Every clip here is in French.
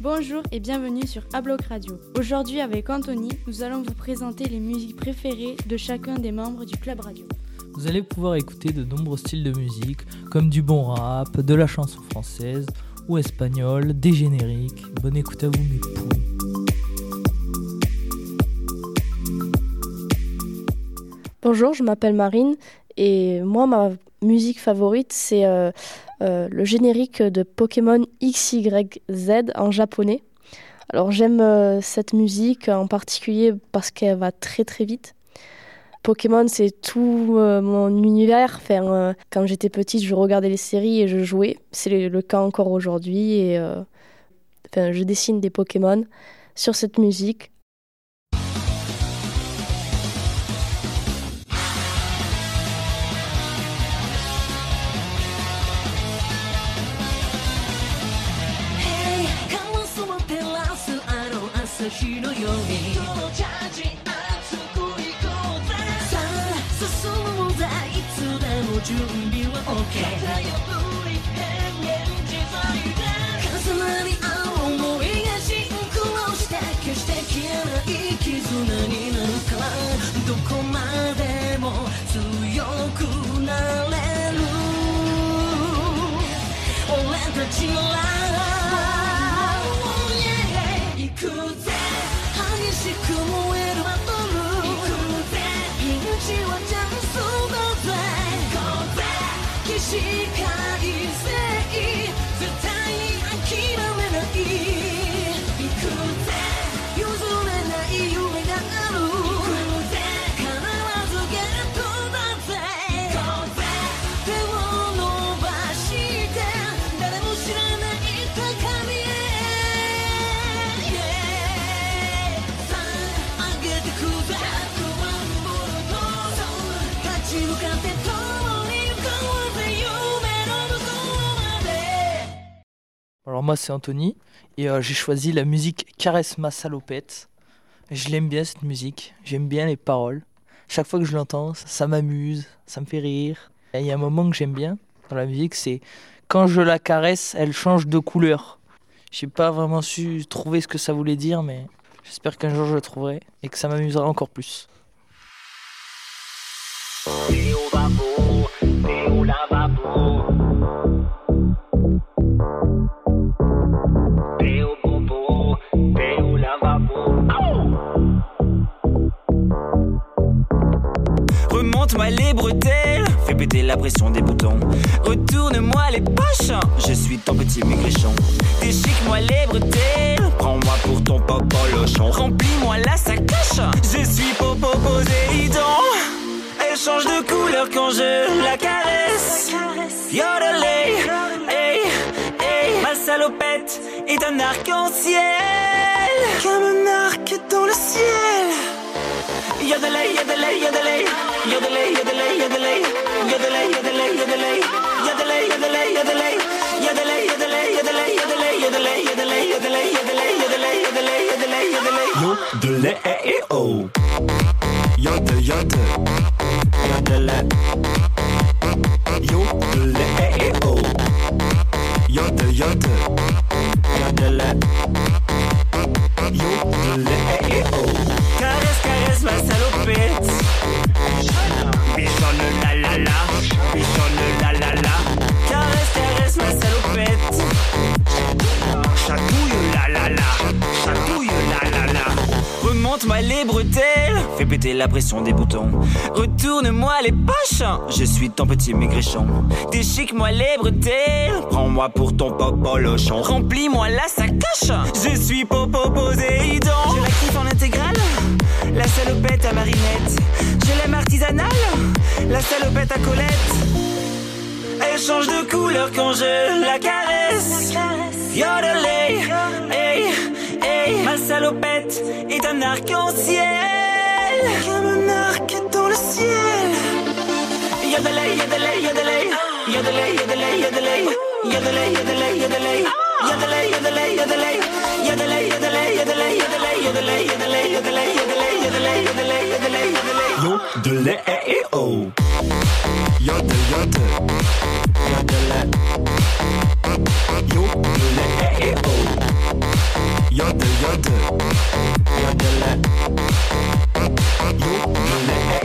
Bonjour et bienvenue sur Abloc Radio. Aujourd'hui avec Anthony, nous allons vous présenter les musiques préférées de chacun des membres du club radio. Vous allez pouvoir écouter de nombreux styles de musique, comme du bon rap, de la chanson française ou espagnole, des génériques. Bonne écoute à vous mes poux. Bonjour, je m'appelle Marine et moi ma musique favorite c'est euh, euh, le générique de Pokémon XYZ en japonais. Alors j'aime euh, cette musique en particulier parce qu'elle va très très vite. Pokémon, c'est tout mon univers. Quand j'étais petite, je regardais les séries et je jouais. C'est le, cas encore aujourd'hui. Et je dessine des Pokémon sur cette musique. searching line. Alors moi c'est Anthony et euh, j'ai choisi la musique Caresse ma salopette. Je l'aime bien cette musique, j'aime bien les paroles. Chaque fois que je l'entends, ça, m'amuse, ça me fait rire. il y a un moment que j'aime bien dans la musique, c'est quand je la caresse, elle change de couleur. J'ai pas vraiment su trouver ce que ça voulait dire, mais j'espère qu'un jour je le trouverai et que ça m'amusera encore plus. Fais péter la pression des boutons. Retourne-moi les poches, je suis ton petit maigrichon. Déchique-moi les bretelles, prends-moi pour ton lochon. Remplis-moi la sacoche, je suis Popo Poséidon. Elle change de couleur quand je la caresse. Yodelay, hey, hey, ma salopette est un arc-en-ciel. Comme un arc dans le ciel. Jodel, jodel. La pression des boutons. Retourne-moi les poches, je suis ton petit maigrichon. Déchique-moi les bretelles, prends-moi pour ton lochon. Remplis-moi la sacoche, je suis Popo Poséidon. Je la kiffe en intégrale, la salopette à marinette. Je l'aime artisanale, la salopette à Colette. Elle change de couleur quand je la caresse. Yodelay, hey, hey, ma salopette est un arc-en-ciel. Yodel, yodel, yodel, Do Boneco.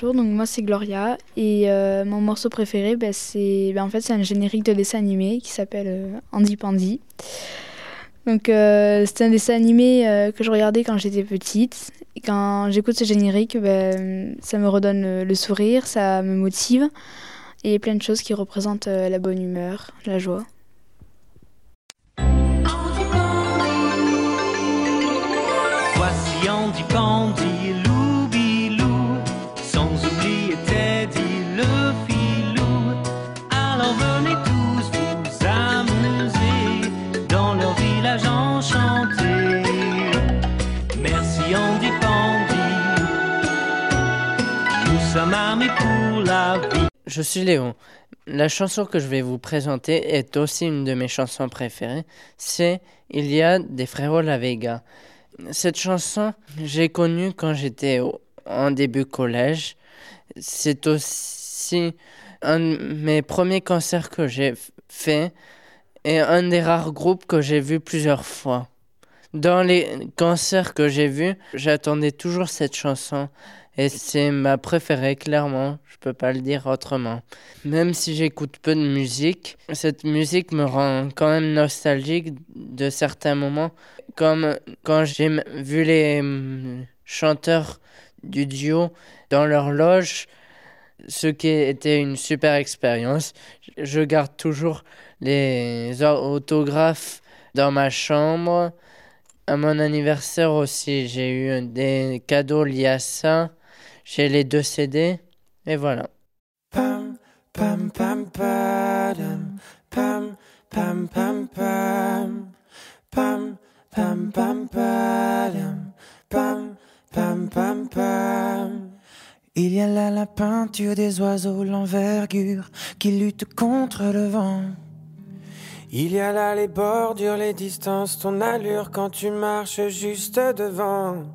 Bonjour, donc moi c'est Gloria et euh, mon morceau préféré, bah, c'est bah, en fait c'est un générique de dessin animé qui s'appelle euh, Andy Pandy. Donc euh, c'est un dessin animé que je regardais quand j'étais petite. Et quand j'écoute ce générique, bah, ça me redonne le sourire, ça me motive et plein de choses qui représentent la bonne humeur, la joie. Voici Andy Pandy Je suis Léon. La chanson que je vais vous présenter est aussi une de mes chansons préférées. C'est Il y a des frérots La Vega. Cette chanson, j'ai connue quand j'étais en début collège. C'est aussi un de mes premiers concerts que j'ai fait et un des rares groupes que j'ai vu plusieurs fois. Dans les concerts que j'ai vus, j'attendais toujours cette chanson et c'est ma préférée, clairement. Je peux pas le dire autrement. Même si j'écoute peu de musique, cette musique me rend quand même nostalgique de certains moments. Comme quand j'ai vu les chanteurs du duo dans leur loge, ce qui était une super expérience. Je garde toujours les autographes dans ma chambre. À mon anniversaire aussi, j'ai eu des cadeaux liés à ça. J'ai les deux CD et voilà. Pam, pam, pam, pam, pam, pam, pam, pam, pam, pam, pam, pam, pam, pam. Il y a là la peinture des oiseaux, l'envergure qui lutte contre le vent. Il y a là les bordures, les distances, ton allure quand tu marches juste devant.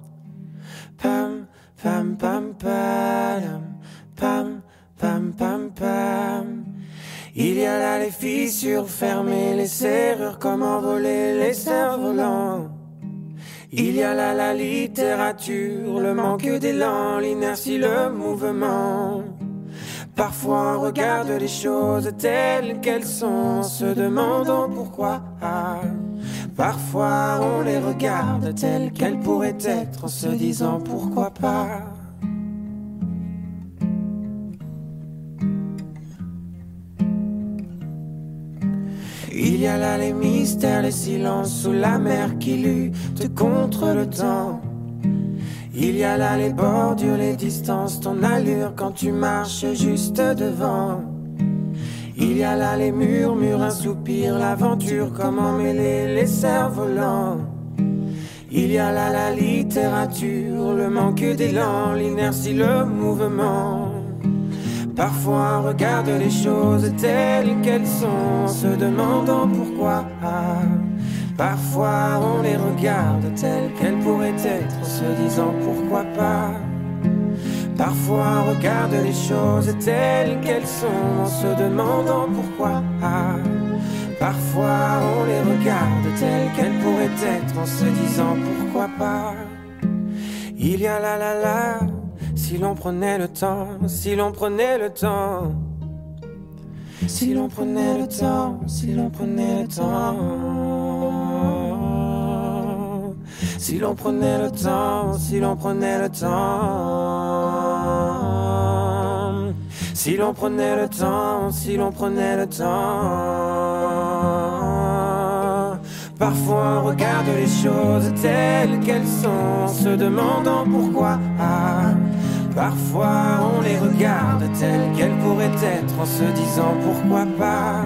Pam pam pam, pam pam pam. Il y a là les fissures fermées, les serrures, comment voler les cerfs-volants. Il y a là la littérature, le manque d'élan, l'inertie, le mouvement. Parfois on regarde les choses telles qu'elles sont, se demandant pourquoi. Parfois on les regarde telles qu'elles pourraient être en se disant pourquoi pas. Il y a là les mystères, les silences sous la mer qui luttent contre le temps. Il y a là les bordures, les distances, ton allure quand tu marches juste devant. Il y a là les murmures, un soupir, l'aventure, comment mêler les cerfs-volants. Il y a là la littérature, le manque d'élan, l'inertie, le mouvement. Parfois on regarde les choses telles qu'elles sont, se demandant pourquoi. Parfois on les regarde telles qu'elles pourraient être, se disant pourquoi pas. Parfois on regarde les choses telles qu'elles sont en se demandant pourquoi. Parfois on les regarde telles qu'elles pourraient être en se disant pourquoi pas. Il y a la la la, si l'on prenait le temps, si l'on prenait le temps. Si l'on prenait le temps, si l'on prenait le temps. Si l'on prenait le temps, si l'on prenait le temps. Si l'on prenait le temps, si l'on prenait le temps. Parfois on regarde les choses telles qu'elles sont, se demandant pourquoi. Parfois on les regarde telles qu'elles pourraient être en se disant pourquoi pas.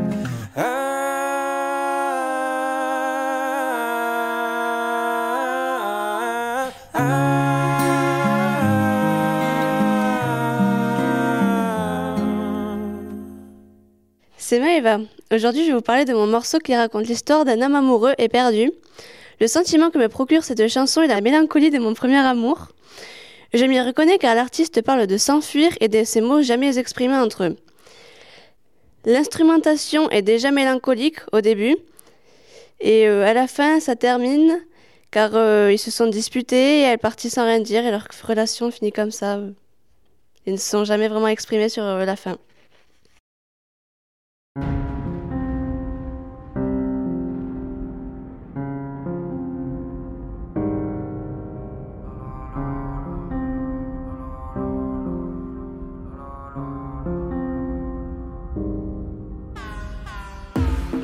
C'est Maëva. Aujourd'hui, je vais vous parler de mon morceau qui raconte l'histoire d'un homme amoureux et perdu. Le sentiment que me procure cette chanson est la mélancolie de mon premier amour. Je m'y reconnais car l'artiste parle de s'enfuir et de ces mots jamais exprimés entre eux. L'instrumentation est déjà mélancolique au début et euh, à la fin ça termine car euh, ils se sont disputés et elle partit sans rien dire et leur relation finit comme ça. Ils ne se sont jamais vraiment exprimés sur euh, la fin.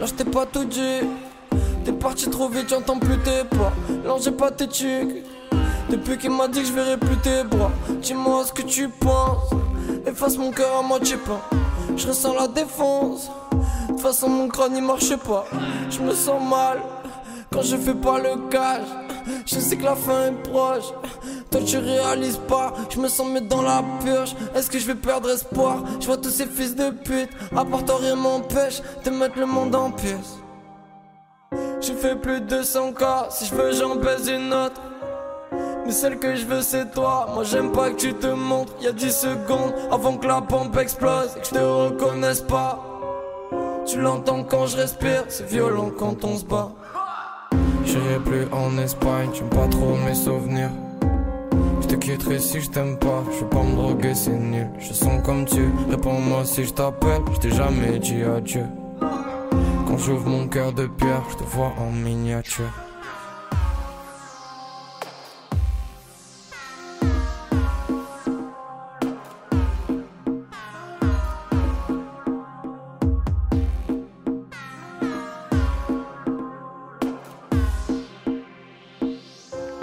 Là t'ai pas tout dit. T'es parti trop vite, j'entends plus tes pas. Là j'ai pas tes tics Depuis qu'il m'a dit que je verrai plus tes bras. Dis-moi ce que tu penses. Efface mon cœur à moitié peint Je ressens la défense. De toute façon mon crâne il marche pas. Je me sens mal Quand je fais pas le cash Je sais que la fin est proche toi tu réalises pas, je me sens mettre dans la purge. Est-ce que je vais perdre espoir? Je vois tous ces fils de pute À part toi rien m'empêche de mettre le monde en pièces. J'ai fait plus de 200 cas Si je veux j'en baise une autre. Mais celle que je veux c'est toi. Moi j'aime pas que tu te montres. Y'a 10 secondes avant que la pompe explose Et que je te reconnaisse pas. Tu l'entends quand je respire. C'est violent quand on se bat. J'irai plus en Espagne. J'aime pas trop mes souvenirs quitterai si je t'aime pas, je veux pas me droguer, c'est nul. Je sens comme tu, réponds-moi si je t'appelle, je t'ai jamais dit adieu. Quand j'ouvre mon cœur de pierre, je te vois en miniature.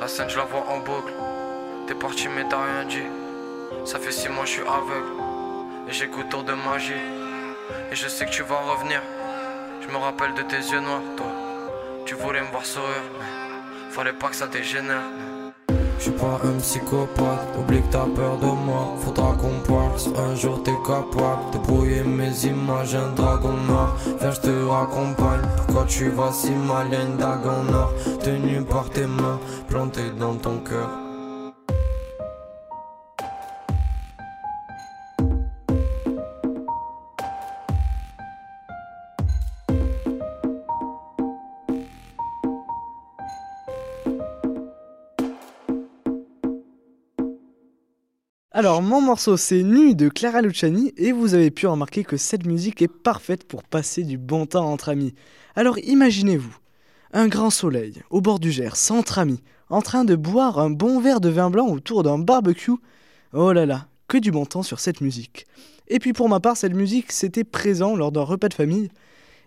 La scène, je la vois en boucle. T'es parti mais t'as rien dit. Ça fait six mois je suis aveugle. Et j'écoute tour de magie Et je sais que tu vas revenir. Je me rappelle de tes yeux noirs toi. Tu voulais me voir sourire mais Fallait pas que ça dégénère. Je suis pas un psychopathe, oublie que t'as peur de moi. Faudra qu'on parle, si un jour t'es capable De brouiller mes images, un dragon noir. Viens je te raccompagne, pourquoi tu vas si mal Y'a une dague en or, tenue par tes mains Plantée dans ton cœur Alors, mon morceau, c'est Nu de Clara Luciani, et vous avez pu remarquer que cette musique est parfaite pour passer du bon temps entre amis. Alors, imaginez-vous, un grand soleil, au bord du Gers, entre amis, en train de boire un bon verre de vin blanc autour d'un barbecue. Oh là là, que du bon temps sur cette musique. Et puis pour ma part, cette musique, c'était présent lors d'un repas de famille,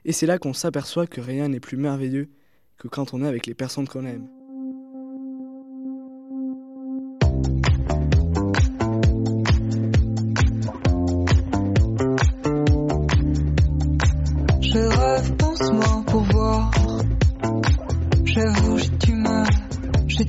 et c'est là qu'on s'aperçoit que rien n'est plus merveilleux que quand on est avec les personnes qu'on aime. J'ai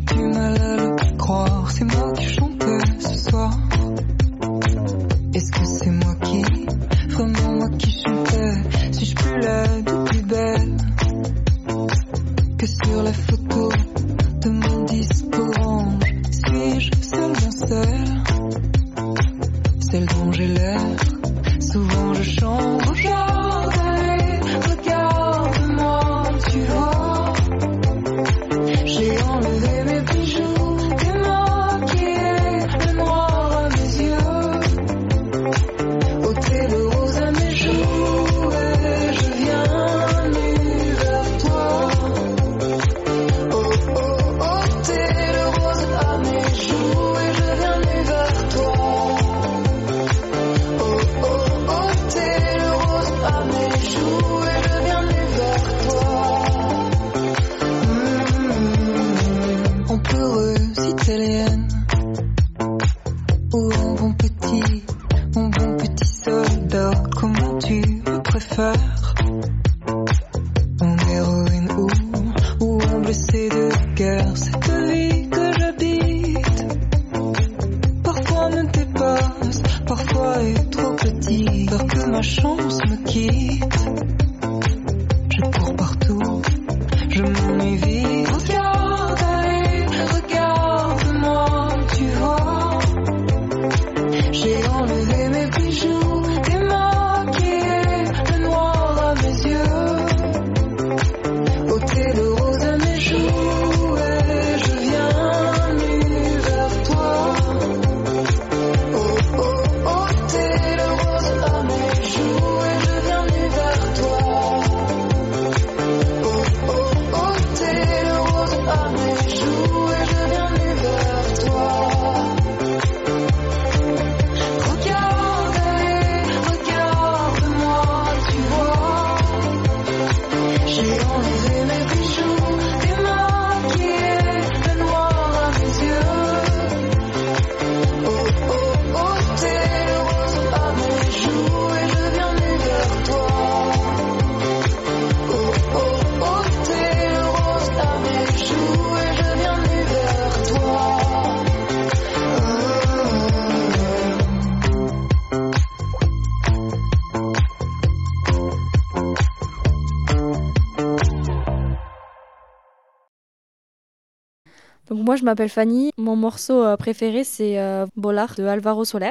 je m'appelle Fanny, mon morceau euh, préféré c'est euh, Bolar de Alvaro Soler.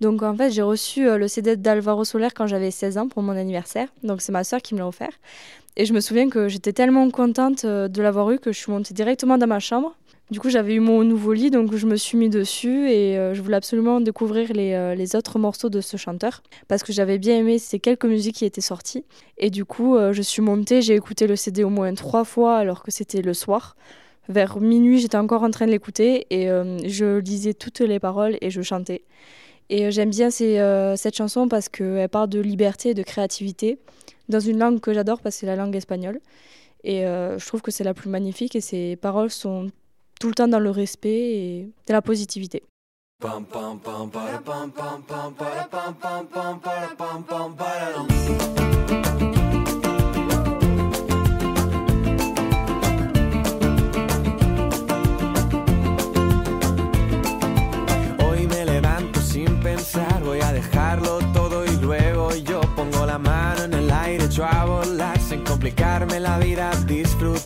Donc en fait j'ai reçu euh, le CD d'Alvaro Soler quand j'avais 16 ans pour mon anniversaire, donc c'est ma soeur qui me l'a offert. Et je me souviens que j'étais tellement contente de l'avoir eu que je suis montée directement dans ma chambre. Du coup j'avais eu mon nouveau lit donc je me suis mis dessus et je voulais absolument découvrir les, les, autres morceaux de ce chanteur parce que j'avais bien aimé ces quelques musiques qui étaient sorties. Et du coup je suis montée, j'ai écouté le CD au moins trois fois alors que c'était le soir vers minuit, j'étais encore en train de l'écouter et euh, je lisais toutes les paroles et je chantais. Et euh, j'aime bien euh, cette chanson parce qu'elle parle de liberté et de créativité dans une langue que j'adore parce que c'est la langue espagnole. Et je trouve que c'est la plus magnifique et ses paroles sont tout le temps dans le respect et de la positivité.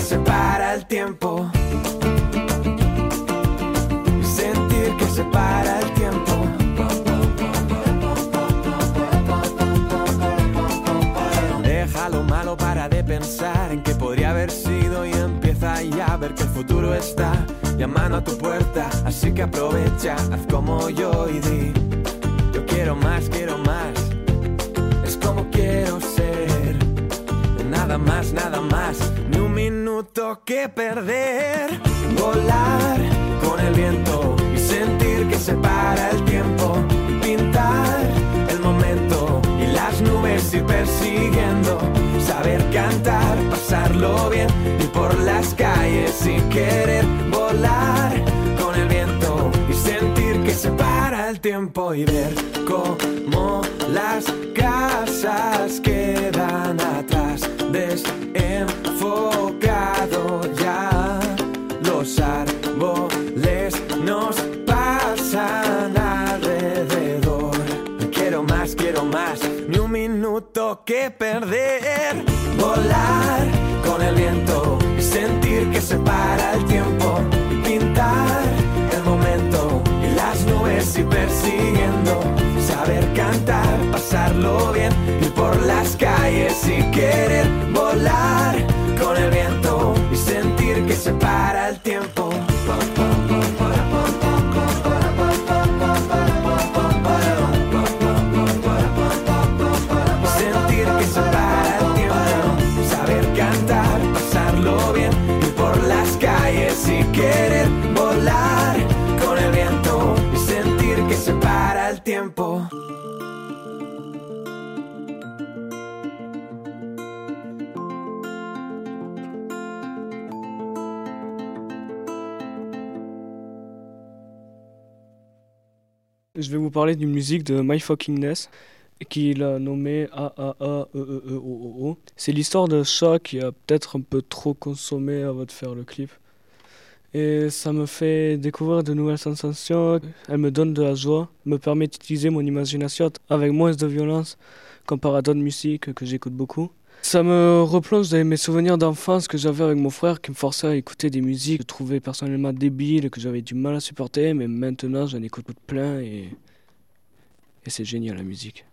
que se para el tiempo. Sentir que se para el tiempo. Deja lo malo para de pensar en que podría haber sido y empieza ya a ver que el futuro está llamando a tu puerta. Así que aprovecha, haz como yo y di: Yo quiero más, quiero más. Es como quiero ser nada más, nada más, ni un minuto que perder. Volar con el viento y sentir que se para el tiempo. Pintar el momento y las nubes ir persiguiendo. Saber cantar, pasarlo bien y por las calles sin querer volar con el viento y sentir que se para el tiempo y ver cómo las casas quedan que perder. Volar con el viento y sentir que se para el tiempo. Pintar el momento y las nubes y persiguiendo. Saber cantar, pasarlo bien, ir por las calles y querer Je vais vous parler d'une musique de My Fuckingness qu'il a nommée A-A-A-E-E-E-O-O. C'est l'histoire de chat qui a peut-être un peu trop consommé avant de faire le clip. Et ça me fait découvrir de nouvelles sensations, elle me donne de la joie, me permet d'utiliser mon imagination avec moins de violence comparé à d'autres musiques que j'écoute beaucoup. Ça me replonge dans mes souvenirs d'enfance que j'avais avec mon frère qui me forçait à écouter des musiques que je trouvais personnellement débiles et que j'avais du mal à supporter, mais maintenant j'en écoute plein et, et c'est génial la musique.